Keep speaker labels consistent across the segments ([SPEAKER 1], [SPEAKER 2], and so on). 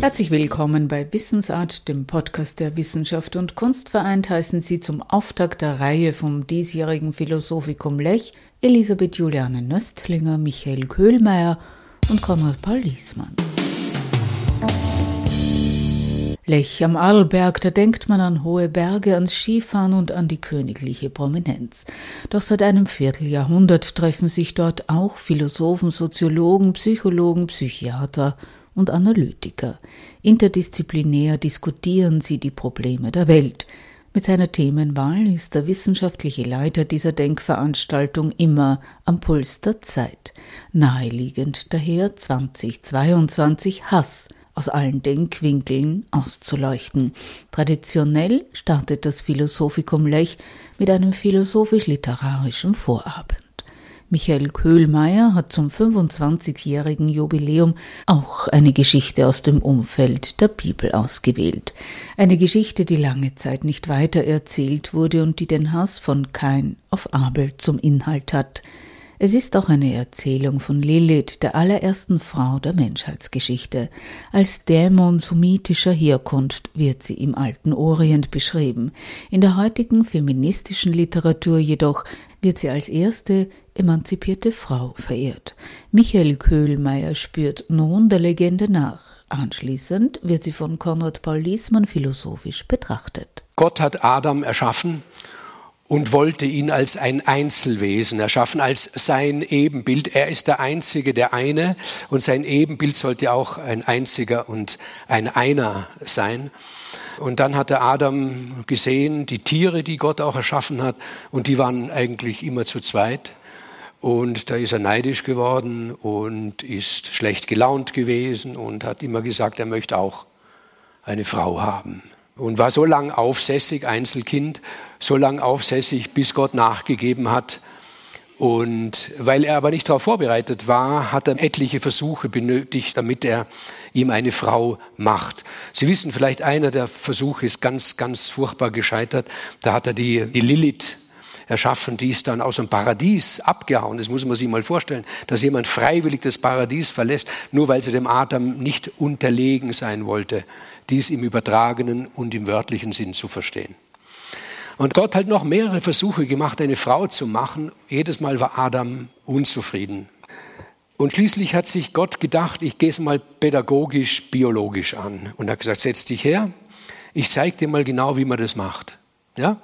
[SPEAKER 1] Herzlich willkommen bei Wissensart, dem Podcast der Wissenschaft und Kunst vereint heißen Sie zum Auftakt der Reihe vom diesjährigen Philosophikum Lech Elisabeth Juliane Nöstlinger, Michael Köhlmeier und Konrad Paul Liesmann. Lech am Arlberg, da denkt man an hohe Berge, ans Skifahren und an die königliche Prominenz. Doch seit einem Vierteljahrhundert treffen sich dort auch Philosophen, Soziologen, Psychologen, Psychiater und Analytiker. Interdisziplinär diskutieren sie die Probleme der Welt. Mit seiner Themenwahl ist der wissenschaftliche Leiter dieser Denkveranstaltung immer am Puls der Zeit. Naheliegend daher 2022 Hass – aus allen Denkwinkeln auszuleuchten. Traditionell startet das Philosophikum Lech mit einem philosophisch-literarischen Vorabend. Michael Köhlmeier hat zum 25-jährigen Jubiläum auch eine Geschichte aus dem Umfeld der Bibel ausgewählt. Eine Geschichte, die lange Zeit nicht weiter erzählt wurde und die den Hass von Kain auf Abel zum Inhalt hat. Es ist auch eine Erzählung von Lilith, der allerersten Frau der Menschheitsgeschichte. Als Dämon sumitischer Herkunft wird sie im alten Orient beschrieben. In der heutigen feministischen Literatur jedoch wird sie als erste emanzipierte Frau verehrt. Michael Köhlmeier spürt nun der Legende nach. Anschließend wird sie von Konrad Paul Liesmann philosophisch betrachtet.
[SPEAKER 2] Gott hat Adam erschaffen und wollte ihn als ein Einzelwesen erschaffen, als sein Ebenbild. Er ist der Einzige, der eine, und sein Ebenbild sollte auch ein einziger und ein Einer sein. Und dann hatte Adam gesehen, die Tiere, die Gott auch erschaffen hat, und die waren eigentlich immer zu zweit. Und da ist er neidisch geworden und ist schlecht gelaunt gewesen und hat immer gesagt, er möchte auch eine Frau haben und war so lang aufsässig, Einzelkind, so lang aufsässig, bis Gott nachgegeben hat. Und weil er aber nicht darauf vorbereitet war, hat er etliche Versuche benötigt, damit er ihm eine Frau macht. Sie wissen vielleicht, einer der Versuche ist ganz, ganz furchtbar gescheitert. Da hat er die, die Lilith erschaffen, die ist dann aus dem Paradies abgehauen. Das muss man sich mal vorstellen, dass jemand freiwillig das Paradies verlässt, nur weil sie dem Adam nicht unterlegen sein wollte. Dies im übertragenen und im wörtlichen Sinn zu verstehen. Und Gott hat noch mehrere Versuche gemacht, eine Frau zu machen. Jedes Mal war Adam unzufrieden. Und schließlich hat sich Gott gedacht, ich gehe es mal pädagogisch, biologisch an. Und hat gesagt, setz dich her, ich zeige dir mal genau, wie man das macht. Ja?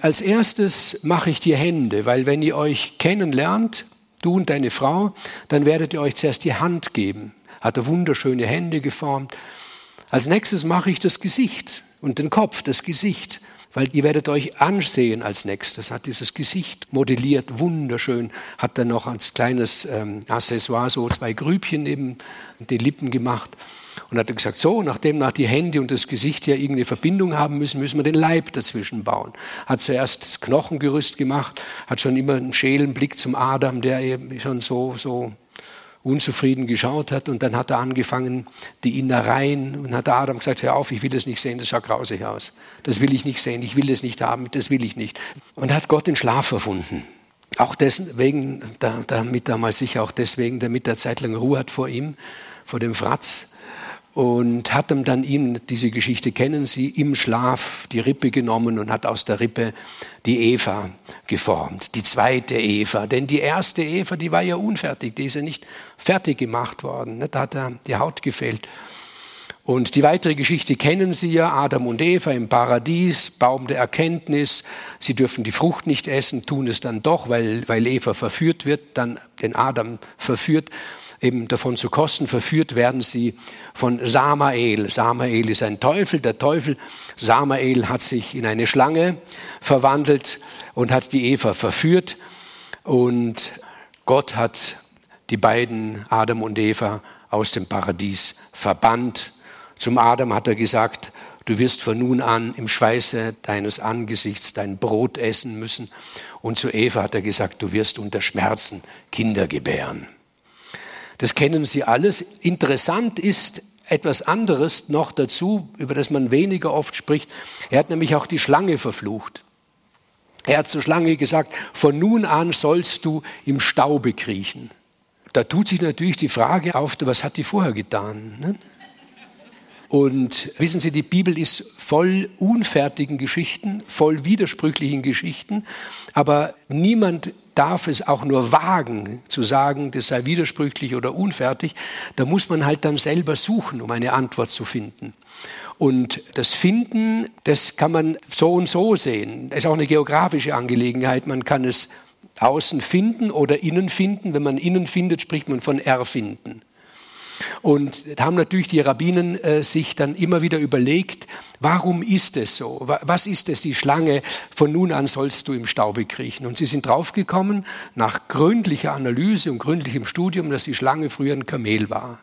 [SPEAKER 2] Als erstes mache ich dir Hände, weil wenn ihr euch kennenlernt, du und deine Frau, dann werdet ihr euch zuerst die Hand geben. Hat er wunderschöne Hände geformt. Als nächstes mache ich das Gesicht und den Kopf, das Gesicht, weil ihr werdet euch ansehen als nächstes. Hat dieses Gesicht modelliert, wunderschön. Hat dann noch als kleines ähm, Accessoire so zwei Grübchen neben die Lippen gemacht. Und hat gesagt, so, nachdem nach die Hände und das Gesicht ja irgendeine Verbindung haben müssen, müssen wir den Leib dazwischen bauen. Hat zuerst das Knochengerüst gemacht, hat schon immer einen schälen Blick zum Adam, der eben schon so, so unzufrieden geschaut hat. Und dann hat er angefangen, die Innereien, und hat Adam gesagt, hör auf, ich will das nicht sehen, das schaut grausig aus. Das will ich nicht sehen, ich will das nicht haben, das will ich nicht. Und hat Gott den Schlaf erfunden. Auch deswegen, damit damals sicher auch deswegen, damit er zeitlang Ruhe hat vor ihm, vor dem Fratz und hat ihm dann ihm, diese Geschichte kennen Sie, im Schlaf die Rippe genommen und hat aus der Rippe die Eva geformt, die zweite Eva. Denn die erste Eva, die war ja unfertig, die ist ja nicht fertig gemacht worden, da hat er die Haut gefällt. Und die weitere Geschichte kennen Sie ja, Adam und Eva im Paradies, Baum der Erkenntnis. Sie dürfen die Frucht nicht essen, tun es dann doch, weil, weil Eva verführt wird, dann den Adam verführt eben davon zu kosten. Verführt werden sie von Samael. Samael ist ein Teufel. Der Teufel Samael hat sich in eine Schlange verwandelt und hat die Eva verführt. Und Gott hat die beiden, Adam und Eva, aus dem Paradies verbannt. Zum Adam hat er gesagt, du wirst von nun an im Schweiße deines Angesichts dein Brot essen müssen. Und zu Eva hat er gesagt, du wirst unter Schmerzen Kinder gebären. Das kennen Sie alles. Interessant ist etwas anderes noch dazu, über das man weniger oft spricht. Er hat nämlich auch die Schlange verflucht. Er hat zur Schlange gesagt, von nun an sollst du im Staube kriechen. Da tut sich natürlich die Frage auf, was hat die vorher getan? Ne? Und wissen Sie, die Bibel ist voll unfertigen Geschichten, voll widersprüchlichen Geschichten, aber niemand darf es auch nur wagen zu sagen, das sei widersprüchlich oder unfertig. Da muss man halt dann selber suchen, um eine Antwort zu finden. Und das Finden, das kann man so und so sehen. Das ist auch eine geografische Angelegenheit. Man kann es außen finden oder innen finden. Wenn man innen findet, spricht man von erfinden. Und haben natürlich die Rabbinen äh, sich dann immer wieder überlegt, warum ist es so? Was ist es, die Schlange? Von nun an sollst du im Staube kriechen. Und sie sind draufgekommen, nach gründlicher Analyse und gründlichem Studium, dass die Schlange früher ein Kamel war.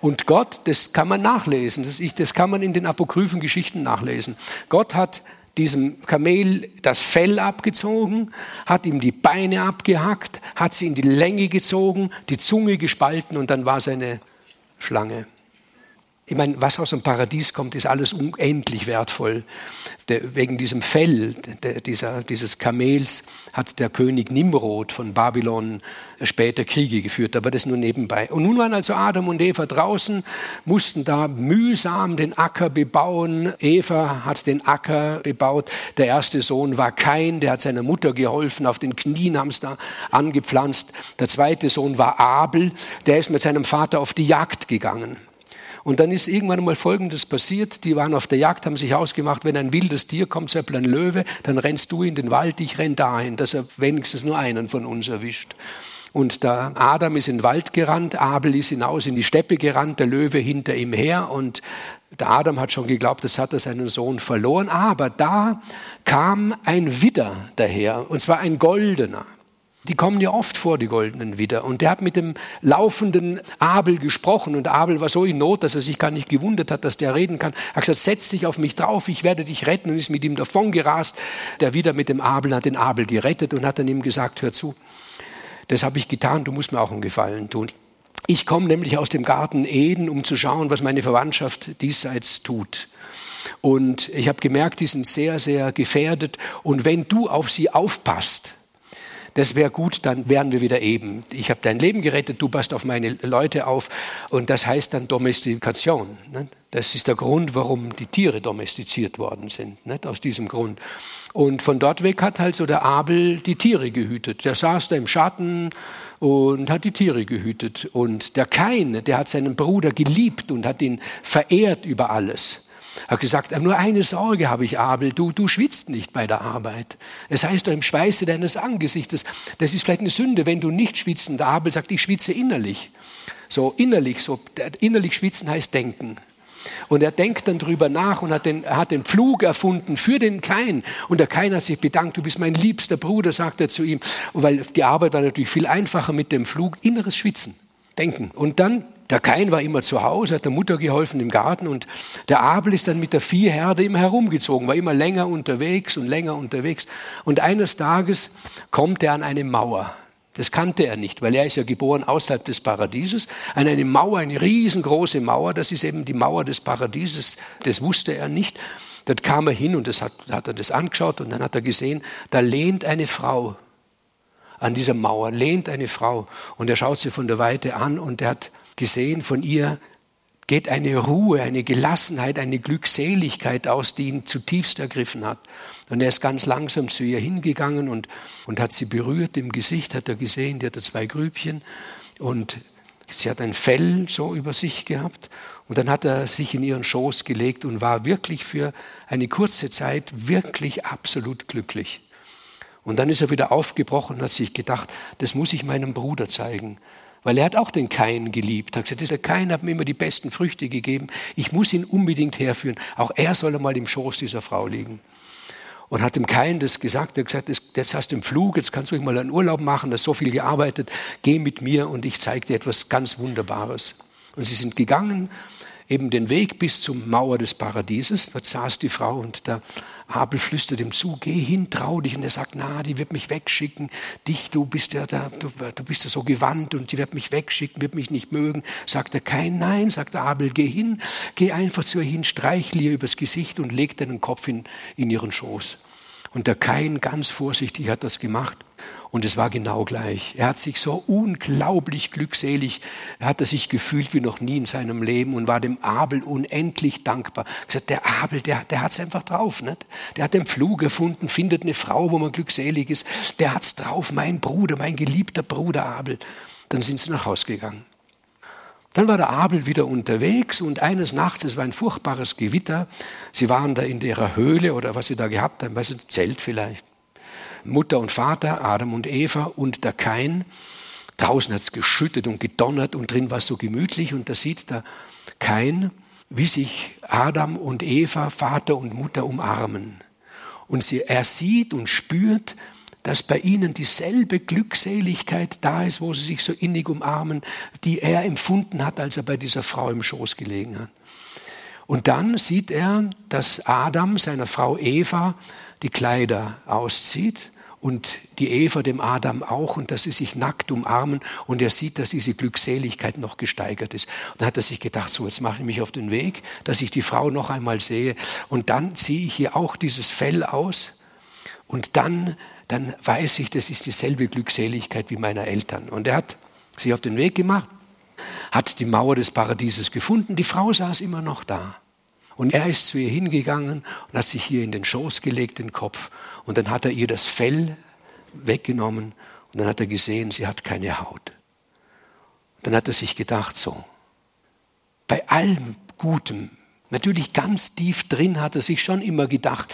[SPEAKER 2] Und Gott, das kann man nachlesen, das, ich, das kann man in den apokryphen Geschichten nachlesen. Gott hat diesem Kamel das Fell abgezogen, hat ihm die Beine abgehackt, hat sie in die Länge gezogen, die Zunge gespalten und dann war es eine Schlange. Ich meine, was aus dem Paradies kommt, ist alles unendlich wertvoll. Der, wegen diesem Fell der, dieser, dieses Kamels hat der König Nimrod von Babylon später Kriege geführt, aber das nur nebenbei. Und nun waren also Adam und Eva draußen, mussten da mühsam den Acker bebauen. Eva hat den Acker bebaut. Der erste Sohn war Kain, der hat seiner Mutter geholfen, auf den Knien haben sie da angepflanzt. Der zweite Sohn war Abel, der ist mit seinem Vater auf die Jagd gegangen. Und dann ist irgendwann mal Folgendes passiert. Die waren auf der Jagd, haben sich ausgemacht, wenn ein wildes Tier kommt, zum Beispiel ein Löwe, dann rennst du in den Wald, ich renn dahin, dass er wenigstens nur einen von uns erwischt. Und der Adam ist in den Wald gerannt, Abel ist hinaus in die Steppe gerannt, der Löwe hinter ihm her und der Adam hat schon geglaubt, das hat er seinen Sohn verloren. Aber da kam ein Widder daher, und zwar ein goldener. Die kommen ja oft vor, die Goldenen wieder. Und der hat mit dem laufenden Abel gesprochen. Und Abel war so in Not, dass er sich gar nicht gewundert hat, dass der reden kann. Er hat gesagt, setz dich auf mich drauf, ich werde dich retten. Und ist mit ihm davon gerast. Der wieder mit dem Abel hat den Abel gerettet und hat dann ihm gesagt, hör zu, das habe ich getan, du musst mir auch einen Gefallen tun. Ich komme nämlich aus dem Garten Eden, um zu schauen, was meine Verwandtschaft diesseits tut. Und ich habe gemerkt, die sind sehr, sehr gefährdet. Und wenn du auf sie aufpasst, das wäre gut, dann wären wir wieder eben. Ich habe dein Leben gerettet, du passt auf meine Leute auf. Und das heißt dann Domestikation. Ne? Das ist der Grund, warum die Tiere domestiziert worden sind, nicht? aus diesem Grund. Und von dort weg hat halt so der Abel die Tiere gehütet. Der saß da im Schatten und hat die Tiere gehütet. Und der Kain, der hat seinen Bruder geliebt und hat ihn verehrt über alles. Hat gesagt, nur eine Sorge habe ich, Abel, du, du schwitzt nicht bei der Arbeit. Es heißt doch im Schweiße deines Angesichtes. Das ist vielleicht eine Sünde, wenn du nicht schwitzt. Und Abel sagt, ich schwitze innerlich. So innerlich, so innerlich schwitzen heißt denken. Und er denkt dann drüber nach und hat den, hat den Pflug erfunden für den Kain. Und der Kain hat sich bedankt, du bist mein liebster Bruder, sagt er zu ihm. Weil die Arbeit war natürlich viel einfacher mit dem Pflug, inneres Schwitzen, denken. Und dann der Kain war immer zu Hause, hat der Mutter geholfen im Garten und der Abel ist dann mit der Viehherde immer herumgezogen, war immer länger unterwegs und länger unterwegs. Und eines Tages kommt er an eine Mauer. Das kannte er nicht, weil er ist ja geboren außerhalb des Paradieses. An eine Mauer, eine riesengroße Mauer, das ist eben die Mauer des Paradieses. Das wusste er nicht. Dort kam er hin und das hat, hat er das angeschaut und dann hat er gesehen, da lehnt eine Frau an dieser Mauer, lehnt eine Frau. Und er schaut sie von der Weite an und er hat gesehen, von ihr geht eine Ruhe, eine Gelassenheit, eine Glückseligkeit aus, die ihn zutiefst ergriffen hat. Und er ist ganz langsam zu ihr hingegangen und, und hat sie berührt im Gesicht, hat er gesehen, die hatte zwei Grübchen und sie hat ein Fell so über sich gehabt. Und dann hat er sich in ihren Schoß gelegt und war wirklich für eine kurze Zeit wirklich absolut glücklich. Und dann ist er wieder aufgebrochen und hat sich gedacht, das muss ich meinem Bruder zeigen. Weil er hat auch den Kain geliebt. Er hat gesagt, der Kain hat mir immer die besten Früchte gegeben. Ich muss ihn unbedingt herführen. Auch er soll einmal im Schoß dieser Frau liegen. Und hat dem Kain das gesagt. Er hat gesagt, jetzt hast du im Flug, jetzt kannst du mal einen Urlaub machen, hast so viel gearbeitet. Geh mit mir und ich zeige dir etwas ganz Wunderbares. Und sie sind gegangen eben den Weg bis zum Mauer des Paradieses. Dort saß die Frau und der Abel flüstert ihm zu, geh hin, trau dich. Und er sagt, na, die wird mich wegschicken. Dich, du bist ja da, du, du bist ja so gewandt und die wird mich wegschicken, wird mich nicht mögen. Sagt er, kein Nein, sagt der Abel, geh hin, geh einfach zu ihr hin, streichle ihr übers Gesicht und leg deinen Kopf in, in ihren Schoß. Und der Kain ganz vorsichtig hat das gemacht. Und es war genau gleich. Er hat sich so unglaublich glückselig, er hat sich gefühlt wie noch nie in seinem Leben und war dem Abel unendlich dankbar. Gesagt, der Abel, der, der hat es einfach drauf. Nicht? Der hat den Pflug erfunden, findet eine Frau, wo man glückselig ist. Der hat es drauf, mein Bruder, mein geliebter Bruder Abel. Dann sind sie nach Hause gegangen. Dann war der Abel wieder unterwegs und eines Nachts, es war ein furchtbares Gewitter, sie waren da in ihrer Höhle oder was sie da gehabt haben, weiß ich, Zelt vielleicht. Mutter und Vater, Adam und Eva und der Kain. Draußen hat es geschüttet und gedonnert und drin war es so gemütlich und da sieht der Kain, wie sich Adam und Eva, Vater und Mutter umarmen. Und sie, er sieht und spürt, dass bei ihnen dieselbe Glückseligkeit da ist, wo sie sich so innig umarmen, die er empfunden hat, als er bei dieser Frau im Schoß gelegen hat. Und dann sieht er, dass Adam seiner Frau Eva die Kleider auszieht und die Eva dem Adam auch und dass sie sich nackt umarmen und er sieht, dass diese Glückseligkeit noch gesteigert ist. Und dann hat er sich gedacht, so jetzt mache ich mich auf den Weg, dass ich die Frau noch einmal sehe und dann ziehe ich hier auch dieses Fell aus und dann, dann weiß ich, das ist dieselbe Glückseligkeit wie meiner Eltern. Und er hat sich auf den Weg gemacht, hat die Mauer des Paradieses gefunden, die Frau saß immer noch da. Und er ist zu ihr hingegangen und hat sich hier in den Schoß gelegt, den Kopf. Und dann hat er ihr das Fell weggenommen und dann hat er gesehen, sie hat keine Haut. Und dann hat er sich gedacht, so, bei allem Gutem, natürlich ganz tief drin hat er sich schon immer gedacht,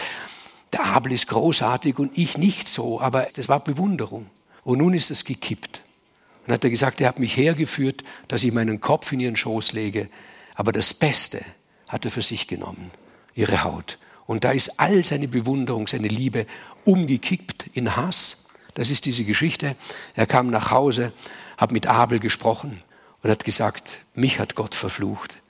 [SPEAKER 2] der Abel ist großartig und ich nicht so, aber das war Bewunderung. Und nun ist es gekippt. Und hat er gesagt, er hat mich hergeführt, dass ich meinen Kopf in ihren Schoß lege. Aber das Beste, hat er für sich genommen, ihre Haut. Und da ist all seine Bewunderung, seine Liebe umgekippt in Hass. Das ist diese Geschichte. Er kam nach Hause, hat mit Abel gesprochen und hat gesagt, mich hat Gott verflucht.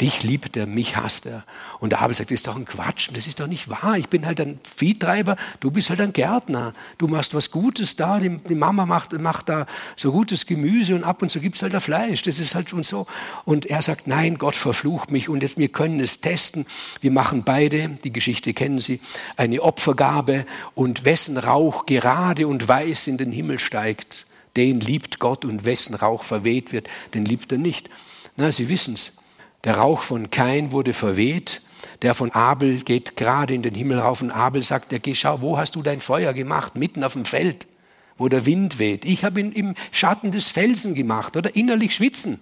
[SPEAKER 2] Dich liebt er, mich hasst er. Und der Abel sagt, das ist doch ein Quatsch, das ist doch nicht wahr. Ich bin halt ein Viehtreiber, du bist halt ein Gärtner. Du machst was Gutes da, die, Mama macht, macht da so gutes Gemüse und ab und zu gibt es halt ein Fleisch. Das ist halt und so. Und er sagt, nein, Gott verflucht mich und jetzt, wir können es testen. Wir machen beide, die Geschichte kennen Sie, eine Opfergabe und wessen Rauch gerade und weiß in den Himmel steigt, den liebt Gott und wessen Rauch verweht wird, den liebt er nicht. Na, Sie wissen es. Der Rauch von Kain wurde verweht, der von Abel geht gerade in den Himmel rauf und Abel sagt, der geh schau, wo hast du dein Feuer gemacht? Mitten auf dem Feld, wo der Wind weht. Ich habe ihn im Schatten des Felsen gemacht oder innerlich schwitzen.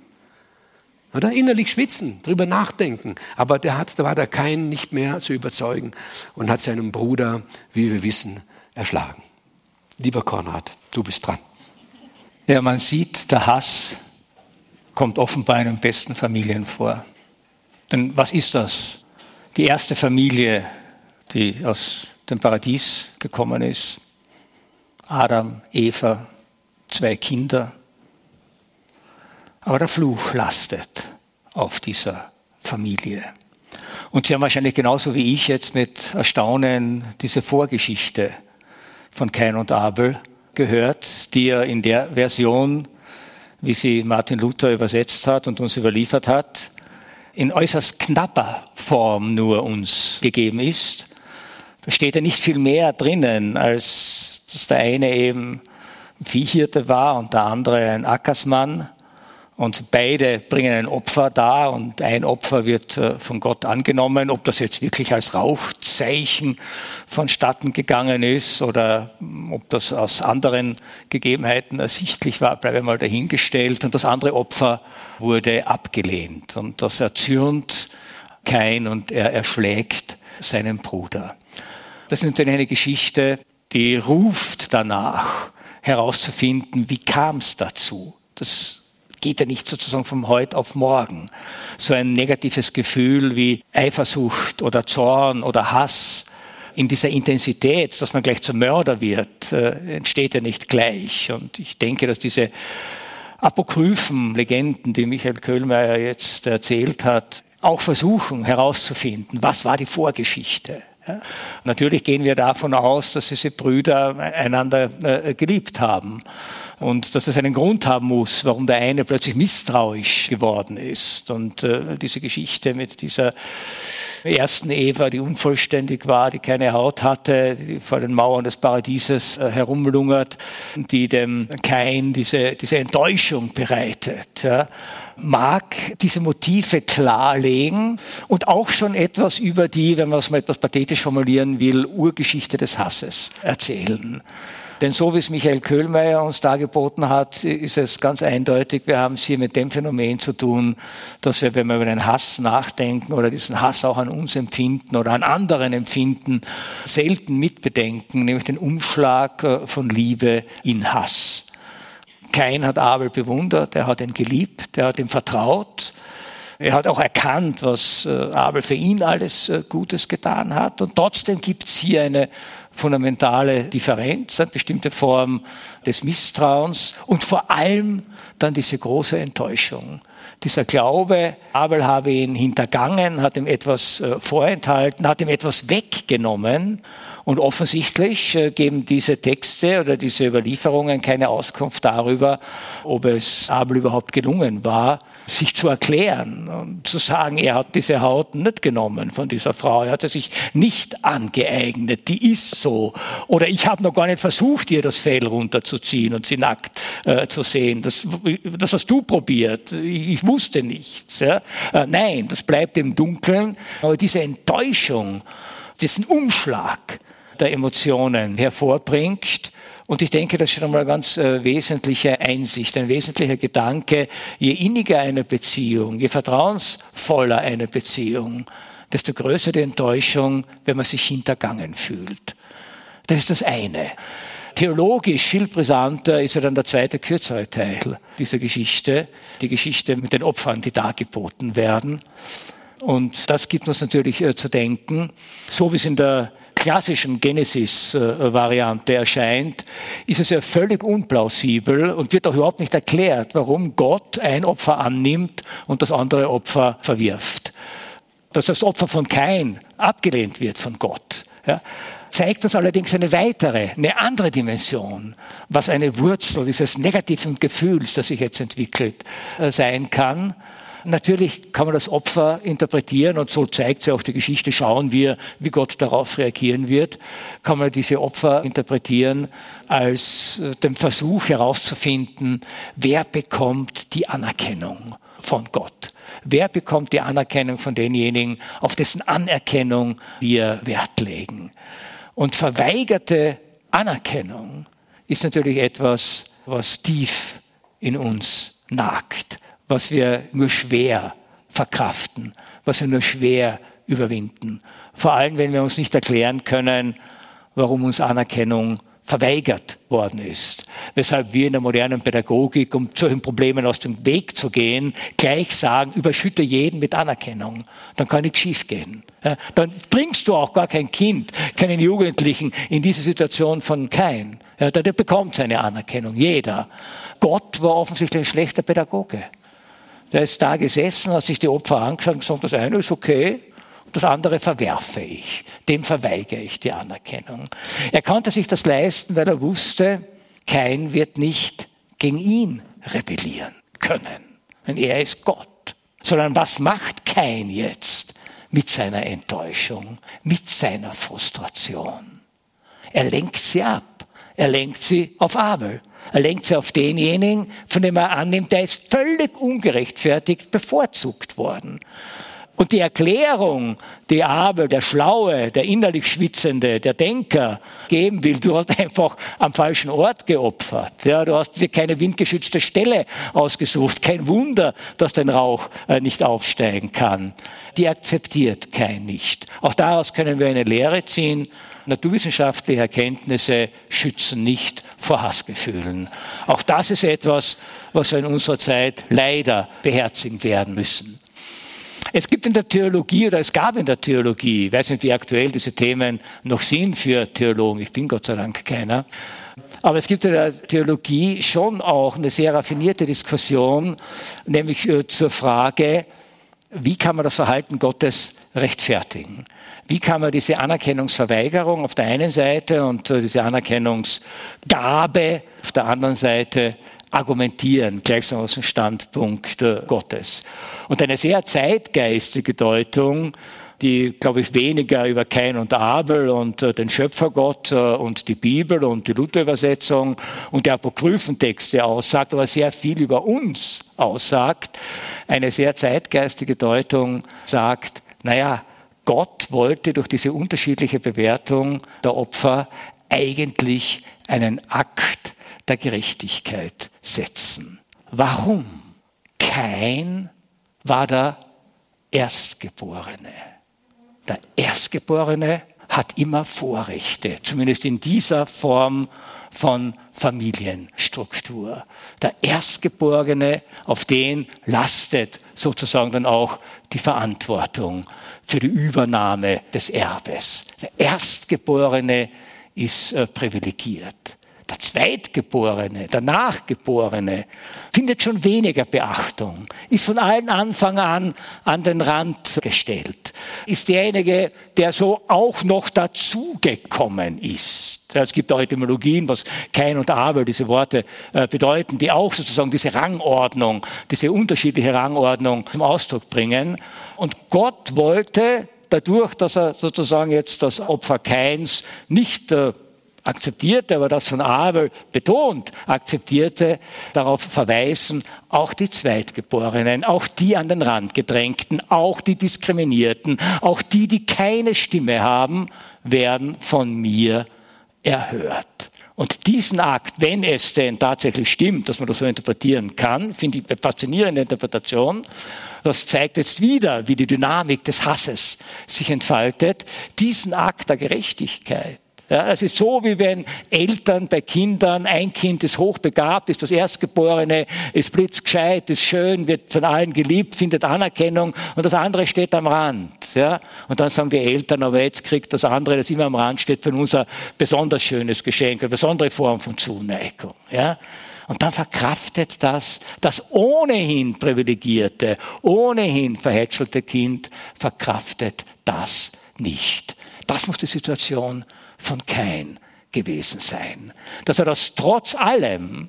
[SPEAKER 2] Oder innerlich schwitzen, drüber nachdenken. Aber der hat, da war der Kain nicht mehr zu überzeugen und hat seinen Bruder, wie wir wissen, erschlagen. Lieber Konrad, du bist dran.
[SPEAKER 3] Ja, man sieht, der Hass kommt offenbar in den besten Familien vor. Denn was ist das? Die erste Familie, die aus dem Paradies gekommen ist. Adam, Eva, zwei Kinder. Aber der Fluch lastet auf dieser Familie. Und Sie haben wahrscheinlich genauso wie ich jetzt mit Erstaunen diese Vorgeschichte von Kain und Abel gehört, die ja in der Version, wie sie Martin Luther übersetzt hat und uns überliefert hat, in äußerst knapper Form nur uns gegeben ist. Da steht ja nicht viel mehr drinnen, als dass der eine eben Viehhirte war und der andere ein Ackersmann. Und beide bringen ein Opfer dar und ein Opfer wird äh, von Gott angenommen. Ob das jetzt wirklich als Rauchzeichen vonstatten gegangen ist oder ob das aus anderen Gegebenheiten ersichtlich war, bleibe mal dahingestellt. Und das andere Opfer wurde abgelehnt. Und das erzürnt kein und er erschlägt seinen Bruder. Das ist natürlich eine Geschichte, die ruft danach herauszufinden, wie kam es dazu. Das geht ja nicht sozusagen vom heute auf morgen. So ein negatives Gefühl wie Eifersucht oder Zorn oder Hass in dieser Intensität, dass man gleich zum Mörder wird, äh, entsteht ja nicht gleich. Und ich denke, dass diese apokryphen Legenden, die Michael Köhlmeier jetzt erzählt hat, auch versuchen herauszufinden, was war die Vorgeschichte. Ja. Natürlich gehen wir davon aus, dass diese Brüder einander äh, geliebt haben und dass es einen Grund haben muss, warum der eine plötzlich misstrauisch geworden ist. Und äh, diese Geschichte mit dieser ersten Eva, die unvollständig war, die keine Haut hatte, die vor den Mauern des Paradieses äh, herumlungert, die dem Kain diese, diese Enttäuschung bereitet. Ja mag diese Motive klarlegen und auch schon etwas über die, wenn man es mal etwas pathetisch formulieren will, Urgeschichte des Hasses erzählen. Denn so wie es Michael Köhlmeier uns dargeboten hat, ist es ganz eindeutig, wir haben es hier mit dem Phänomen zu tun, dass wir, wenn wir über den Hass nachdenken oder diesen Hass auch an uns empfinden oder an anderen empfinden, selten mitbedenken, nämlich den Umschlag äh, von Liebe in Hass. Kein hat Abel bewundert, er hat ihn geliebt, er hat ihm vertraut. Er hat auch erkannt, was äh, Abel für ihn alles äh, Gutes getan hat. Und trotzdem gibt es hier eine fundamentale Differenz, eine bestimmte Form des Misstrauens und vor allem dann diese große Enttäuschung. Dieser Glaube, Abel habe ihn hintergangen, hat ihm etwas äh, vorenthalten, hat ihm etwas weggenommen und offensichtlich geben diese Texte oder diese Überlieferungen keine Auskunft darüber, ob es Abel überhaupt gelungen war, sich zu erklären und zu sagen, er hat diese Haut nicht genommen von dieser Frau, er hat sie sich nicht angeeignet, die ist so. Oder ich habe noch gar nicht versucht, ihr das Fell runterzuziehen und sie nackt äh, zu sehen. Das, das hast du probiert. Ich, ich wusste nichts. Ja? Äh, nein, das bleibt im Dunkeln. Aber diese Enttäuschung, diesen Umschlag, der Emotionen hervorbringt. Und ich denke, das ist schon einmal eine ganz äh, wesentliche Einsicht, ein wesentlicher Gedanke. Je inniger eine Beziehung, je vertrauensvoller eine Beziehung, desto größer die Enttäuschung, wenn man sich hintergangen fühlt. Das ist das eine. Theologisch viel brisanter ist ja dann der zweite, kürzere Teil dieser Geschichte, die Geschichte mit den Opfern, die dargeboten werden. Und das gibt uns natürlich äh, zu denken, so wie es in der klassischen Genesis-Variante erscheint, ist es ja völlig unplausibel und wird auch überhaupt nicht erklärt, warum Gott ein Opfer annimmt und das andere Opfer verwirft. Dass das Opfer von Kain abgelehnt wird von Gott, ja, zeigt uns allerdings eine weitere, eine andere Dimension, was eine Wurzel dieses negativen Gefühls, das sich jetzt entwickelt, äh, sein kann. Natürlich kann man das Opfer interpretieren und so zeigt sich auch die Geschichte, schauen wir, wie Gott darauf reagieren wird, kann man diese Opfer interpretieren als äh, den Versuch herauszufinden, wer bekommt die Anerkennung von Gott. Wer bekommt die Anerkennung von denjenigen, auf dessen Anerkennung wir Wert legen? Und verweigerte Anerkennung ist natürlich etwas, was tief in uns nagt was wir nur schwer verkraften, was wir nur schwer überwinden. Vor allem, wenn wir uns nicht erklären können, warum uns Anerkennung verweigert worden ist. Weshalb wir in der modernen Pädagogik, um solchen Problemen aus dem Weg zu gehen, gleich sagen, überschütte jeden mit Anerkennung. Dann kann nichts schiefgehen. dann bringst du auch gar kein Kind, keinen Jugendlichen in diese Situation von kein. der bekommt seine Anerkennung, jeder. Gott war offensichtlich ein schlechter Pädagoge. Der ist da gesessen, hat sich die Opfer angeschaut und gesagt, das eine ist okay, das andere verwerfe ich. Dem verweigere ich die Anerkennung. Er konnte sich das leisten, weil er wusste, kein wird nicht gegen ihn rebellieren können. Denn er ist Gott. Sondern was macht kein jetzt mit seiner Enttäuschung, mit seiner Frustration? Er lenkt sie ab. Er lenkt sie auf Abel. Er lenkt sie auf denjenigen, von dem er annimmt, der ist völlig ungerechtfertigt bevorzugt worden. Und die Erklärung, die Abel, der Schlaue, der innerlich Schwitzende, der Denker geben will, du hast einfach am falschen Ort geopfert. Ja, du hast dir keine windgeschützte Stelle ausgesucht. Kein Wunder, dass dein Rauch äh, nicht aufsteigen kann. Die akzeptiert kein nicht. Auch daraus können wir eine Lehre ziehen. Naturwissenschaftliche Erkenntnisse schützen nicht vor Hassgefühlen. Auch das ist etwas, was wir in unserer Zeit leider beherzigen werden müssen. Es gibt in der Theologie oder es gab in der Theologie, ich weiß nicht, wie aktuell diese Themen noch sind für Theologen, ich bin Gott sei Dank keiner, aber es gibt in der Theologie schon auch eine sehr raffinierte Diskussion, nämlich äh, zur Frage, wie kann man das Verhalten Gottes rechtfertigen? Wie kann man diese Anerkennungsverweigerung auf der einen Seite und äh, diese Anerkennungsgabe auf der anderen Seite argumentieren, gleichsam aus dem Standpunkt äh, Gottes? Und eine sehr zeitgeistige Deutung, die, glaube ich, weniger über Kain und Abel und äh, den Schöpfergott äh, und die Bibel und die Luther-Übersetzung und die Apokryphentexte aussagt, aber sehr viel über uns aussagt. Eine sehr zeitgeistige Deutung sagt, naja, Gott wollte durch diese unterschiedliche Bewertung der Opfer eigentlich einen Akt der Gerechtigkeit setzen. Warum? Kein war der Erstgeborene. Der Erstgeborene hat immer Vorrechte, zumindest in dieser Form von Familienstruktur. Der Erstgeborene, auf den lastet sozusagen dann auch die Verantwortung für die Übernahme des Erbes. Der Erstgeborene ist äh, privilegiert. Der Zweitgeborene, der Nachgeborene findet schon weniger Beachtung, ist von allen Anfang an an den Rand gestellt, ist derjenige, der so auch noch dazugekommen ist. Es gibt auch Etymologien, was Kain und Abel, diese Worte äh, bedeuten, die auch sozusagen diese Rangordnung, diese unterschiedliche Rangordnung zum Ausdruck bringen. Und Gott wollte dadurch, dass er sozusagen jetzt das Opfer Kains nicht äh, akzeptierte, aber das von Abel betont akzeptierte, darauf verweisen, auch die Zweitgeborenen, auch die an den Rand gedrängten, auch die Diskriminierten, auch die, die keine Stimme haben, werden von mir erhört. Und diesen Akt, wenn es denn tatsächlich stimmt, dass man das so interpretieren kann, finde ich eine faszinierende Interpretation, das zeigt jetzt wieder, wie die Dynamik des Hasses sich entfaltet, diesen Akt der Gerechtigkeit ja, es ist so, wie wenn Eltern bei Kindern, ein Kind ist hochbegabt, ist das Erstgeborene, ist blitzgescheit, ist schön, wird von allen geliebt, findet Anerkennung und das andere steht am Rand. Ja? Und dann sagen die Eltern, aber jetzt kriegt das andere, das immer am Rand steht, von uns ein besonders schönes Geschenk, eine besondere Form von Zuneigung. Ja? Und dann verkraftet das, das ohnehin privilegierte, ohnehin verhätschelte Kind, verkraftet das nicht. Das muss die Situation von Kain gewesen sein. Dass er das trotz allem,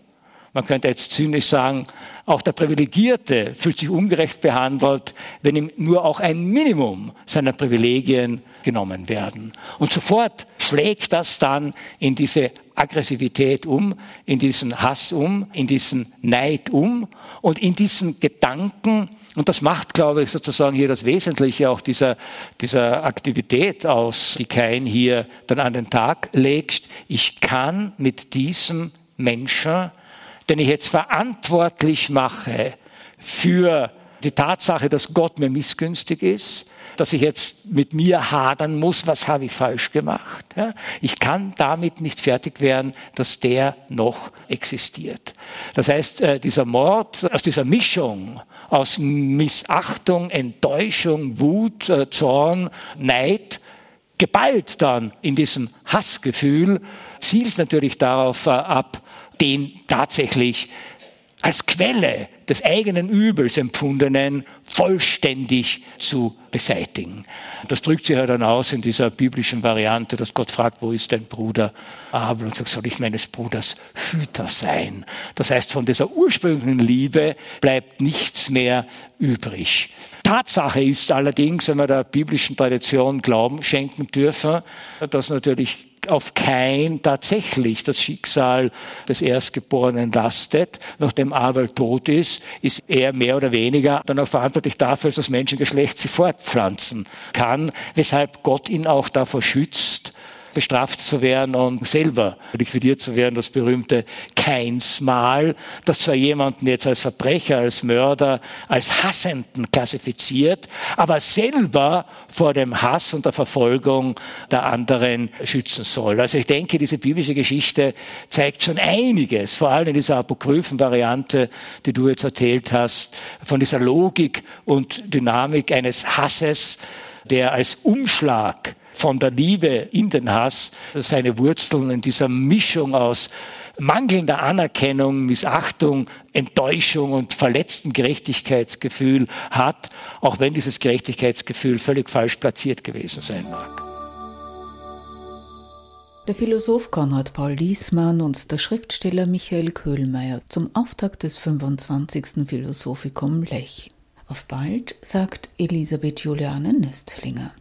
[SPEAKER 3] man könnte jetzt zynisch sagen, auch der Privilegierte fühlt sich ungerecht behandelt, wenn ihm nur auch ein Minimum seiner Privilegien genommen werden. Und sofort schlägt das dann in diese Aggressivität um, in diesen Hass um, in diesen Neid um und in diesen Gedanken, und das macht, glaube ich, sozusagen hier das Wesentliche auch dieser, dieser Aktivität aus, die Kain hier dann an den Tag legt. Ich kann mit diesem Menschen, den ich jetzt verantwortlich mache für die Tatsache, dass Gott mir missgünstig ist, dass ich jetzt mit mir hadern muss, was habe ich falsch gemacht. Ich kann damit nicht fertig werden, dass der noch existiert. Das heißt, äh, dieser Mord aus dieser Mischung aus Missachtung, Enttäuschung, Wut, äh, Zorn, Neid, geballt dann in diesem Hassgefühl, zielt natürlich darauf äh, ab, den tatsächlich als Quelle des eigenen Übels empfundenen vollständig zu beseitigen. Das drückt sich ja dann aus in dieser biblischen Variante, dass Gott fragt, wo ist dein Bruder Abel? Und sagt, soll ich meines Bruders Hüter sein? Das heißt, von dieser ursprünglichen Liebe bleibt nichts mehr übrig. Tatsache ist allerdings, wenn wir der biblischen Tradition Glauben schenken dürfen, dass natürlich auf kein tatsächlich das Schicksal des Erstgeborenen lastet. Nachdem Abel tot ist, ist er mehr oder weniger dann auch verantwortlich dafür, dass das Menschengeschlecht sich fortpflanzen kann, weshalb Gott ihn auch davor schützt, bestraft zu werden und selber liquidiert zu werden, das berühmte Keinsmal, das zwar jemanden jetzt als Verbrecher, als Mörder, als Hassenden klassifiziert, aber selber vor dem Hass und der Verfolgung der anderen schützen soll. Also ich denke, diese biblische Geschichte zeigt schon einiges, vor allem in dieser apokryphen Variante, die du jetzt erzählt hast, von dieser Logik und Dynamik eines Hasses, der als Umschlag von der Liebe in den Hass seine Wurzeln in dieser Mischung aus mangelnder Anerkennung, Missachtung, Enttäuschung und verletztem Gerechtigkeitsgefühl hat, auch wenn dieses Gerechtigkeitsgefühl völlig falsch platziert gewesen sein mag.
[SPEAKER 1] Der Philosoph Konrad Paul Liesmann und der Schriftsteller Michael Köhlmeier zum Auftakt des 25. Philosophikum Lech. Auf bald, sagt Elisabeth Juliane Nöstlinger.